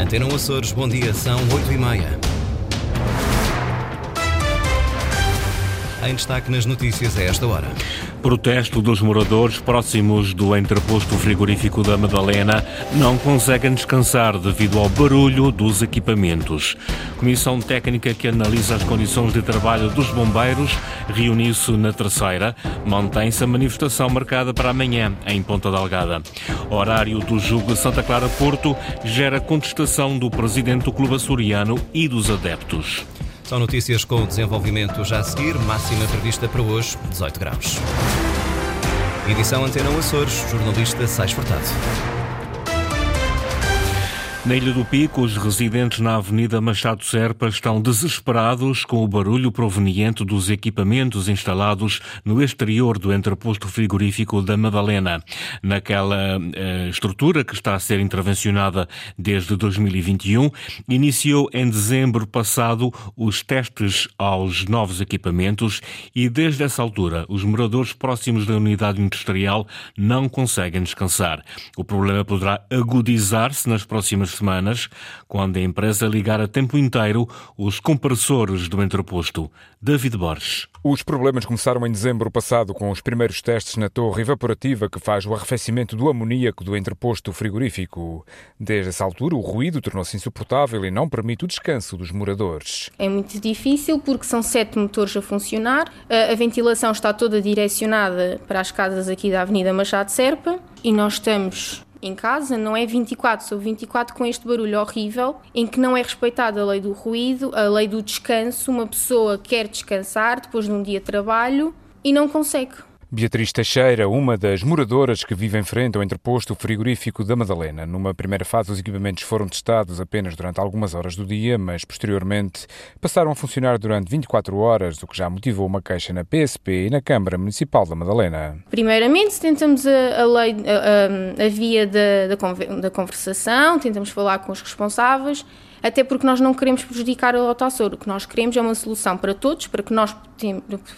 Antena Açores, bom dia, são 8 e meia. Em destaque nas notícias a esta hora. Protesto dos moradores próximos do entreposto frigorífico da Madalena não conseguem descansar devido ao barulho dos equipamentos. Comissão técnica que analisa as condições de trabalho dos bombeiros reuniu-se na terceira. Mantém-se a manifestação marcada para amanhã em Ponta Delgada. Horário do jogo Santa Clara Porto gera contestação do presidente do clube açoriano e dos adeptos. São notícias com o desenvolvimento já a seguir. Máxima prevista para hoje, 18 graus. Edição Antena Açores, jornalista Sais Furtado. Na Ilha do Pico, os residentes na Avenida Machado Serpa estão desesperados com o barulho proveniente dos equipamentos instalados no exterior do entreposto frigorífico da Madalena. Naquela eh, estrutura que está a ser intervencionada desde 2021, iniciou em dezembro passado os testes aos novos equipamentos e desde essa altura os moradores próximos da unidade industrial não conseguem descansar. O problema poderá agudizar-se nas próximas semanas, quando a empresa ligar a tempo inteiro os compressores do entreposto. David Borges. Os problemas começaram em dezembro passado com os primeiros testes na torre evaporativa que faz o arrefecimento do amoníaco do entreposto frigorífico. Desde essa altura, o ruído tornou-se insuportável e não permite o descanso dos moradores. É muito difícil porque são sete motores a funcionar, a ventilação está toda direcionada para as casas aqui da Avenida Machado Serpa e nós estamos em casa não é 24 sobre 24 com este barulho horrível, em que não é respeitada a lei do ruído, a lei do descanso. Uma pessoa quer descansar depois de um dia de trabalho e não consegue. Beatriz Teixeira, uma das moradoras que vive em frente ao entreposto frigorífico da Madalena. Numa primeira fase, os equipamentos foram testados apenas durante algumas horas do dia, mas posteriormente passaram a funcionar durante 24 horas, o que já motivou uma queixa na PSP e na Câmara Municipal da Madalena. Primeiramente, tentamos a, a lei, a, a, via da, da conversação, tentamos falar com os responsáveis até porque nós não queremos prejudicar a Lotassor. O que nós queremos é uma solução para todos, para que nós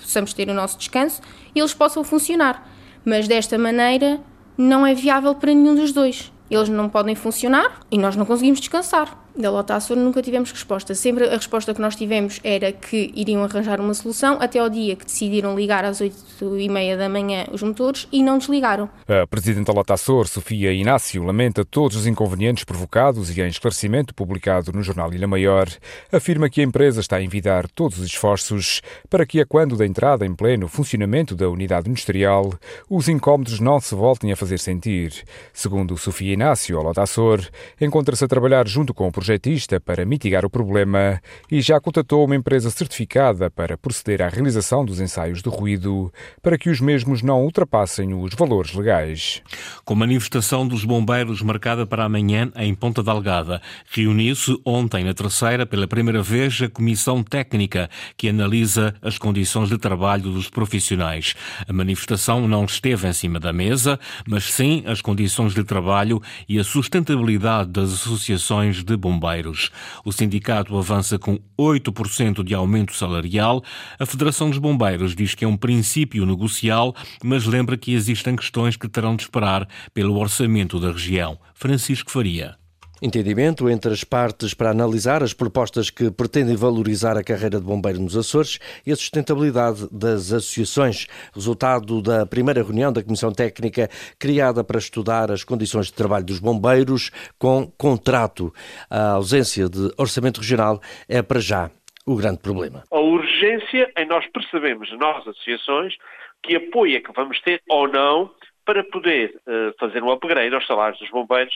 possamos ter o nosso descanso e eles possam funcionar. Mas desta maneira não é viável para nenhum dos dois. Eles não podem funcionar e nós não conseguimos descansar da Lota Açor nunca tivemos resposta. Sempre a resposta que nós tivemos era que iriam arranjar uma solução até ao dia que decidiram ligar às 8 e meia da manhã os motores e não desligaram. A Presidente da Lota Açor, Sofia Inácio, lamenta todos os inconvenientes provocados e em esclarecimento publicado no jornal Ilha Maior, afirma que a empresa está a envidar todos os esforços para que, a quando da entrada em pleno funcionamento da unidade industrial, os incómodos não se voltem a fazer sentir. Segundo Sofia Inácio, a Lota Açor encontra-se a trabalhar junto com o projetista para mitigar o problema e já contatou uma empresa certificada para proceder à realização dos ensaios de ruído para que os mesmos não ultrapassem os valores legais. Com manifestação dos bombeiros marcada para amanhã em Ponta Delgada, reuniu-se ontem na terceira pela primeira vez a comissão técnica que analisa as condições de trabalho dos profissionais. A manifestação não esteve em cima da mesa, mas sim as condições de trabalho e a sustentabilidade das associações de bombeiros bombeiros. O sindicato avança com 8% de aumento salarial. A Federação dos Bombeiros diz que é um princípio negocial, mas lembra que existem questões que terão de esperar pelo orçamento da região. Francisco Faria entendimento entre as partes para analisar as propostas que pretendem valorizar a carreira de bombeiro nos Açores e a sustentabilidade das associações, resultado da primeira reunião da Comissão Técnica criada para estudar as condições de trabalho dos bombeiros com contrato. A ausência de orçamento regional é para já o grande problema. A urgência em nós percebemos, nós associações, que apoio é que vamos ter ou não para poder uh, fazer um upgrade aos salários dos bombeiros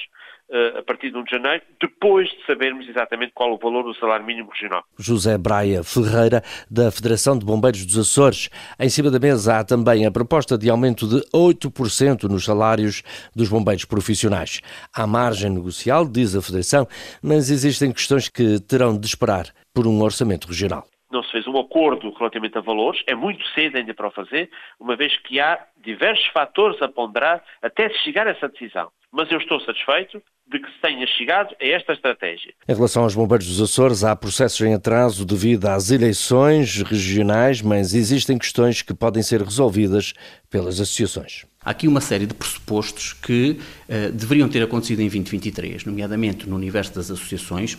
uh, a partir de 1 de janeiro, depois de sabermos exatamente qual o valor do salário mínimo regional. José Braia Ferreira, da Federação de Bombeiros dos Açores. Em cima da mesa há também a proposta de aumento de 8% nos salários dos bombeiros profissionais. Há margem negocial, diz a Federação, mas existem questões que terão de esperar por um orçamento regional não se fez um acordo relativamente a valores, é muito cedo ainda para o fazer, uma vez que há diversos fatores a ponderar até se chegar a essa decisão. Mas eu estou satisfeito de que se tenha chegado a esta estratégia. Em relação aos bombeiros dos Açores, há processos em atraso devido às eleições regionais, mas existem questões que podem ser resolvidas pelas associações. Há aqui uma série de pressupostos que uh, deveriam ter acontecido em 2023, nomeadamente no universo das associações,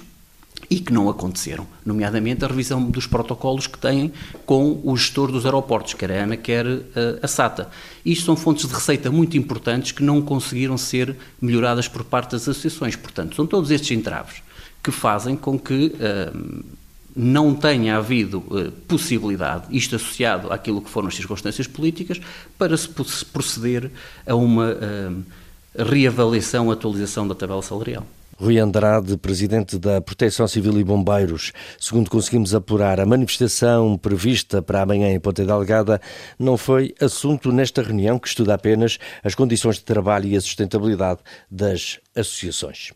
e que não aconteceram, nomeadamente a revisão dos protocolos que têm com o gestor dos aeroportos, quer a ANA, quer uh, a SATA. Isto são fontes de receita muito importantes que não conseguiram ser melhoradas por parte das associações. Portanto, são todos estes entraves que fazem com que uh, não tenha havido uh, possibilidade, isto associado àquilo que foram as circunstâncias políticas, para se proceder a uma reavaliação, atualização da tabela salarial. Rui Andrade, presidente da Proteção Civil e Bombeiros. Segundo conseguimos apurar, a manifestação prevista para amanhã em Ponta Delgada não foi assunto nesta reunião que estuda apenas as condições de trabalho e a sustentabilidade das associações.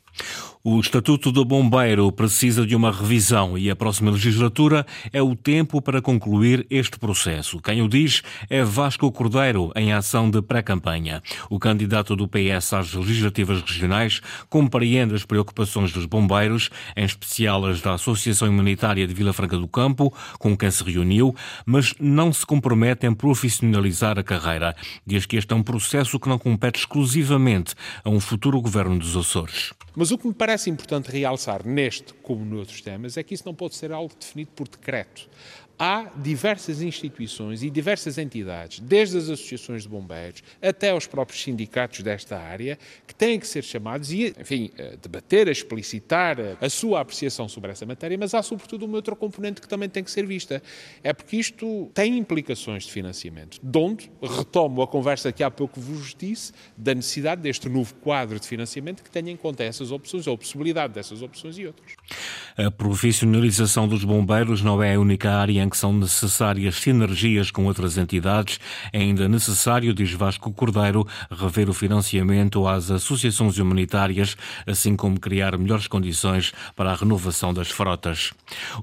O Estatuto do Bombeiro precisa de uma revisão e a próxima legislatura é o tempo para concluir este processo. Quem o diz é Vasco Cordeiro, em ação de pré-campanha. O candidato do PS às legislativas regionais compreende as preocupações dos bombeiros, em especial as da Associação Humanitária de Vila Franca do Campo, com quem se reuniu, mas não se compromete em profissionalizar a carreira. Diz que este é um processo que não compete exclusivamente a um futuro governo dos Açores. Mas o que me parece importante realçar neste, como noutros temas, é que isso não pode ser algo definido por decreto há diversas instituições e diversas entidades, desde as associações de bombeiros até os próprios sindicatos desta área, que têm que ser chamados e, enfim, debater, a explicitar a sua apreciação sobre essa matéria, mas há sobretudo uma outra componente que também tem que ser vista. É porque isto tem implicações de financiamento, de onde retomo a conversa que há pouco vos disse, da necessidade deste novo quadro de financiamento que tenha em conta essas opções, ou a possibilidade dessas opções e outras. A profissionalização dos bombeiros não é a única área em que são necessárias sinergias com outras entidades, é ainda necessário, diz Vasco Cordeiro, rever o financiamento às associações humanitárias, assim como criar melhores condições para a renovação das frotas.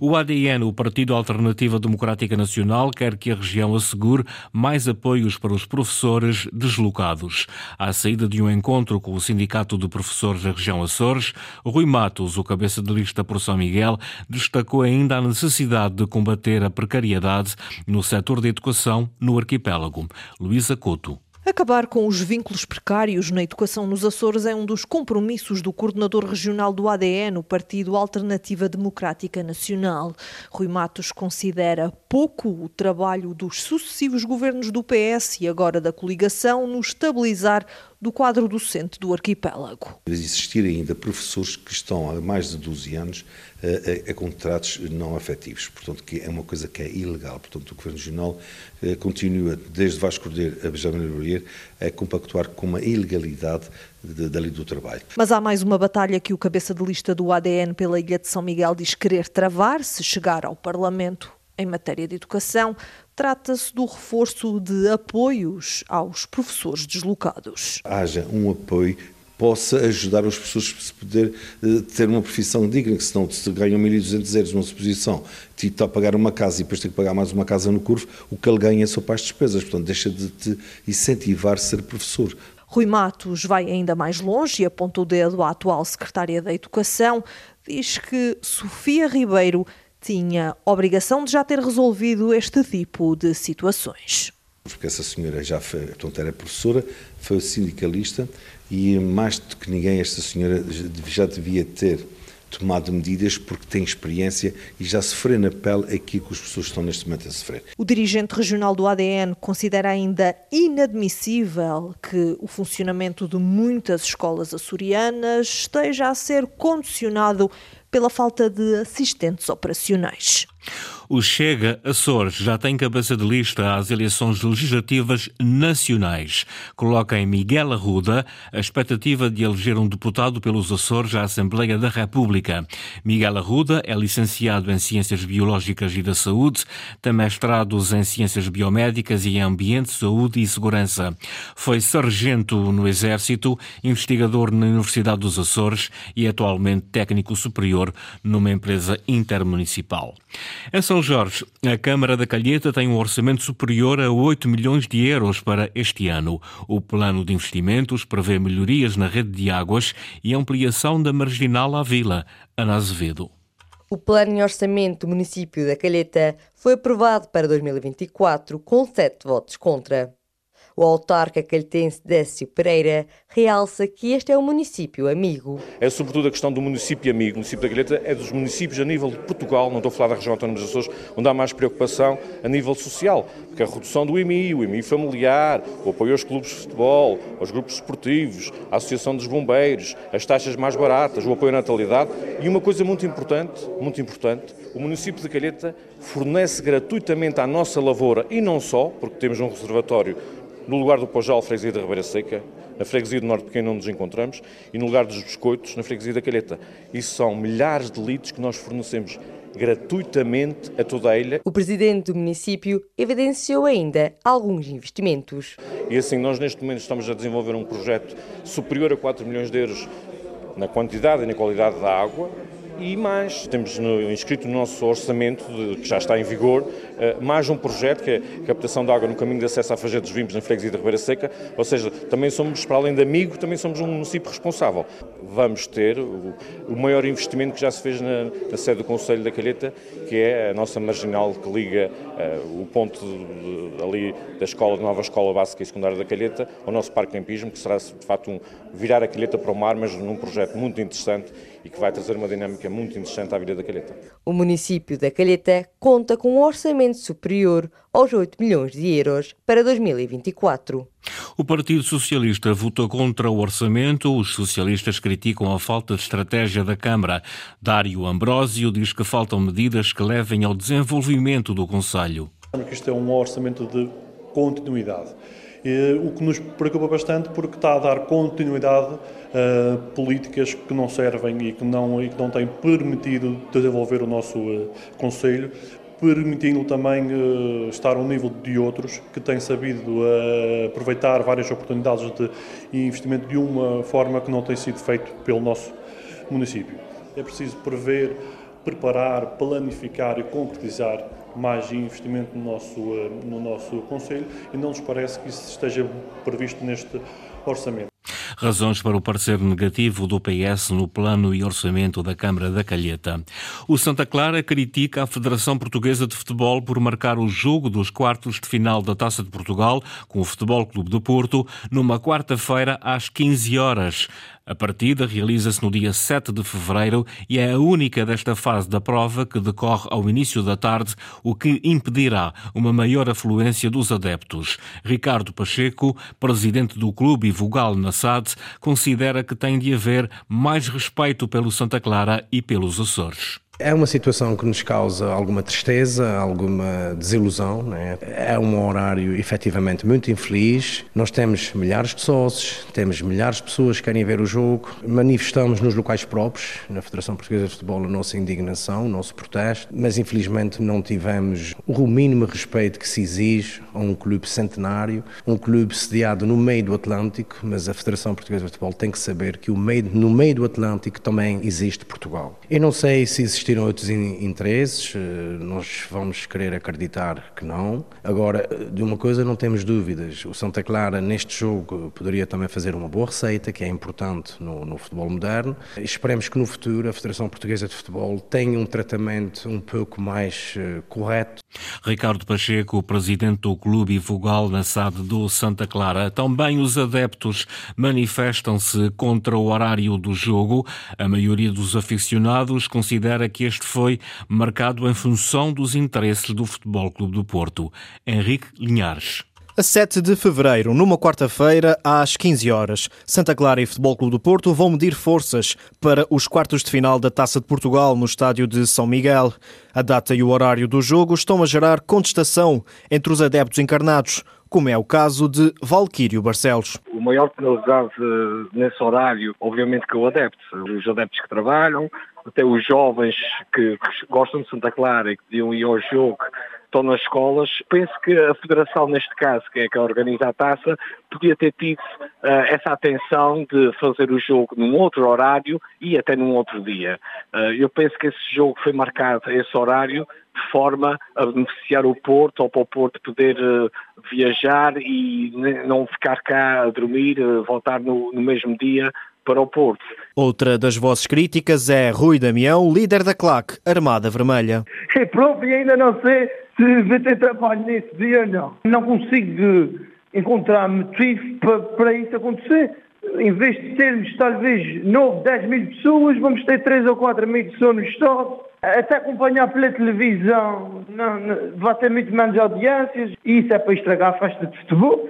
O ADN, o Partido Alternativa Democrática Nacional, quer que a região assegure mais apoios para os professores deslocados. À saída de um encontro com o Sindicato de Professores da região Açores, Rui Matos, o cabeça de lista por São Miguel, destacou ainda a necessidade de combater a precariedade no setor da educação no arquipélago. Luísa Couto. Acabar com os vínculos precários na educação nos Açores é um dos compromissos do coordenador regional do ADN, o Partido Alternativa Democrática Nacional. Rui Matos considera pouco o trabalho dos sucessivos governos do PS e agora da coligação no estabilizar do quadro docente do arquipélago. Existir ainda professores que estão há mais de 12 anos a, a, a, contratos não afetivos, portanto, que é uma coisa que é ilegal. Portanto, o Governo Regional eh, continua, desde Vasco Cordeiro a Benjamin Laurier, a compactuar com uma ilegalidade da lei do trabalho. Mas há mais uma batalha que o cabeça de lista do ADN pela Ilha de São Miguel diz querer travar se chegar ao Parlamento em matéria de educação. Trata-se do reforço de apoios aos professores deslocados. Haja um apoio possa ajudar as pessoas a poder uh, ter uma profissão digna, que senão se ganham 1.200 euros numa suposição, está a pagar uma casa e depois tem que pagar mais uma casa no curvo, o que ele ganha são para as despesas, portanto deixa de te incentivar a ser professor. Rui Matos vai ainda mais longe e aponta o dedo à atual secretária da Educação, diz que Sofia Ribeiro tinha obrigação de já ter resolvido este tipo de situações. Porque essa senhora já foi, portanto, era professora, foi sindicalista e mais do que ninguém esta senhora já devia ter tomado medidas porque tem experiência e já sofreu na pele aquilo que as pessoas estão neste momento a sofrer. O dirigente regional do ADN considera ainda inadmissível que o funcionamento de muitas escolas açorianas esteja a ser condicionado pela falta de assistentes operacionais. O Chega Açores já tem cabeça de lista às eleições legislativas nacionais. Coloca em Miguel Arruda a expectativa de eleger um deputado pelos Açores à Assembleia da República. Miguel Arruda é licenciado em Ciências Biológicas e da Saúde, tem mestrados em Ciências Biomédicas e em Ambiente, Saúde e Segurança. Foi sargento no Exército, investigador na Universidade dos Açores e atualmente técnico superior numa empresa intermunicipal. Em São Jorge, a Câmara da Calheta tem um orçamento superior a 8 milhões de euros para este ano. O plano de investimentos prevê melhorias na rede de águas e ampliação da marginal à vila. Ana Azevedo. O plano de orçamento do município da Calheta foi aprovado para 2024 com sete votos contra. O autarca calhetense Décio Pereira realça que este é um município amigo. É sobretudo a questão do município amigo. O município da Calheta é dos municípios a nível de Portugal, não estou a falar da região autónoma dos Açores, onde há mais preocupação a nível social, porque a redução do IMI, o IMI familiar, o apoio aos clubes de futebol, aos grupos esportivos, a Associação dos Bombeiros, as taxas mais baratas, o apoio à natalidade e uma coisa muito importante, muito importante, o município de Calheta fornece gratuitamente à nossa lavoura e não só, porque temos um reservatório no lugar do Pojal, freguesia da Ribeira Seca, na freguesia do Norte Pequeno, onde nos encontramos, e no lugar dos biscoitos, na freguesia da Calheta. Isso são milhares de litros que nós fornecemos gratuitamente a toda a ilha. O presidente do município evidenciou ainda alguns investimentos. E assim, nós neste momento estamos a desenvolver um projeto superior a 4 milhões de euros na quantidade e na qualidade da água, e mais, temos no, inscrito no nosso orçamento, de, que já está em vigor, mais um projeto que é a captação de água no caminho de acesso à Fagé dos Vimbos, na freguesia da Ribeira Seca, ou seja, também somos, para além de amigo, também somos um município responsável. Vamos ter o, o maior investimento que já se fez na, na, sede do Conselho da Calheta, que é a nossa marginal que liga uh, o ponto de, de, ali da escola, da nova escola básica e secundária da Calheta, ao nosso parque campismo, que será de facto um, virar a Calheta para o mar, mas num projeto muito interessante e que vai trazer uma dinâmica muito interessante à vida da Calheta. O município da Calheta conta com um orçamento superior aos 8 milhões de euros para 2024. O Partido Socialista votou contra o orçamento. Os socialistas criticam a falta de estratégia da Câmara. Dário Ambrósio diz que faltam medidas que levem ao desenvolvimento do Conselho. Isto é um orçamento de continuidade. O que nos preocupa bastante porque está a dar continuidade a políticas que não servem e que não, e que não têm permitido desenvolver o nosso uh, Conselho, permitindo também uh, estar ao nível de outros que têm sabido uh, aproveitar várias oportunidades de investimento de uma forma que não tem sido feito pelo nosso município. É preciso prever, preparar, planificar e concretizar mais investimento no nosso, no nosso Conselho e não nos parece que isso esteja previsto neste orçamento. Razões para o parecer negativo do PS no plano e orçamento da Câmara da Calheta. O Santa Clara critica a Federação Portuguesa de Futebol por marcar o jogo dos quartos de final da Taça de Portugal com o Futebol Clube do Porto numa quarta-feira às 15 horas. A partida realiza-se no dia 7 de fevereiro e é a única desta fase da prova que decorre ao início da tarde, o que impedirá uma maior afluência dos adeptos. Ricardo Pacheco, presidente do clube e vogal na SAD, considera que tem de haver mais respeito pelo Santa Clara e pelos Açores. É uma situação que nos causa alguma tristeza, alguma desilusão. Né? É um horário efetivamente muito infeliz. Nós temos milhares de sócios, temos milhares de pessoas que querem ver o jogo. Manifestamos nos locais próprios, na Federação Portuguesa de Futebol, a nossa indignação, o nosso protesto, mas infelizmente não tivemos o mínimo respeito que se exige a um clube centenário, um clube sediado no meio do Atlântico, mas a Federação Portuguesa de Futebol tem que saber que meio, no meio do Atlântico também existe Portugal. Eu não sei se existe existiram outros interesses, eh, nós vamos querer acreditar que não. Agora, de uma coisa não temos dúvidas, o Santa Clara neste jogo poderia também fazer uma boa receita, que é importante no, no futebol moderno. Esperemos que no futuro a Federação Portuguesa de Futebol tenha um tratamento um pouco mais uh, correto. Ricardo Pacheco, presidente do clube vogal na SAD do Santa Clara. Também os adeptos manifestam-se contra o horário do jogo. A maioria dos aficionados considera que este foi marcado em função dos interesses do Futebol Clube do Porto. Henrique Linhares. A 7 de fevereiro, numa quarta-feira, às 15 horas, Santa Clara e Futebol Clube do Porto vão medir forças para os quartos de final da Taça de Portugal no estádio de São Miguel. A data e o horário do jogo estão a gerar contestação entre os adeptos encarnados, como é o caso de Valquírio Barcelos. O maior penalizado nesse horário, obviamente, que é o adepto. Os adeptos que trabalham, até os jovens que gostam de Santa Clara e que deviam ir ao jogo estão nas escolas. Penso que a Federação, neste caso, que é que organiza a taça, podia ter tido uh, essa atenção de fazer o jogo num outro horário e até num outro dia. Uh, eu penso que esse jogo foi marcado a esse horário de forma a beneficiar o Porto ou para o Porto poder uh, viajar e não ficar cá a dormir, voltar no, no mesmo dia para o Porto. Outra das vozes críticas é Rui Damião, líder da CLAC, Armada Vermelha. É próprio e ainda não sei se vai ter trabalho nesse dia ou não. Não consigo encontrar motivo para, para isso acontecer. Em vez de termos talvez 9, 10 mil pessoas, vamos ter 3 ou 4 mil pessoas no Estado. Até acompanhar pela televisão não, não, vai ter muito menos audiências e isso é para estragar a festa de futebol.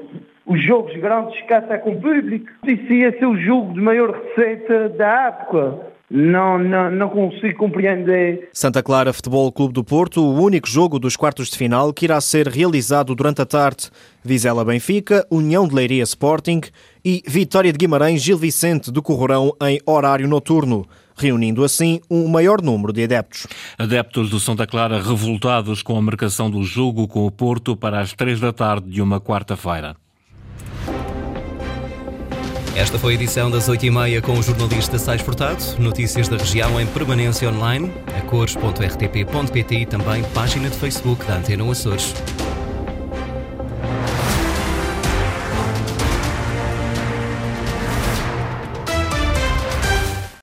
Os jogos grandes esquecem com o público. Isso ia ser o jogo de maior receita da época não, não, não consigo compreender. Santa Clara Futebol Clube do Porto, o único jogo dos quartos de final que irá ser realizado durante a tarde. Vizela Benfica, União de Leiria Sporting e Vitória de Guimarães Gil Vicente do Corrorão em horário noturno reunindo assim um maior número de adeptos. Adeptos do Santa Clara revoltados com a marcação do jogo com o Porto para as três da tarde de uma quarta-feira. Esta foi a edição das 8h30 com o jornalista Sais Furtado. Notícias da região em permanência online, a cores.rtp.pt e também página de Facebook da Antena Açores.